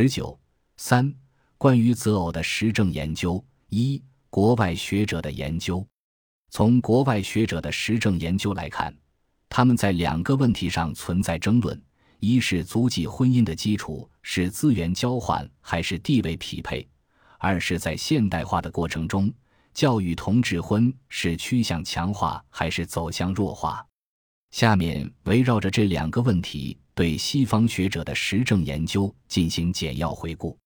十九三、关于择偶的实证研究。一、国外学者的研究。从国外学者的实证研究来看，他们在两个问题上存在争论：一是族籍婚姻的基础是资源交换还是地位匹配；二是在现代化的过程中，教育同质婚是趋向强化还是走向弱化。下面围绕着这两个问题，对西方学者的实证研究进行简要回顾。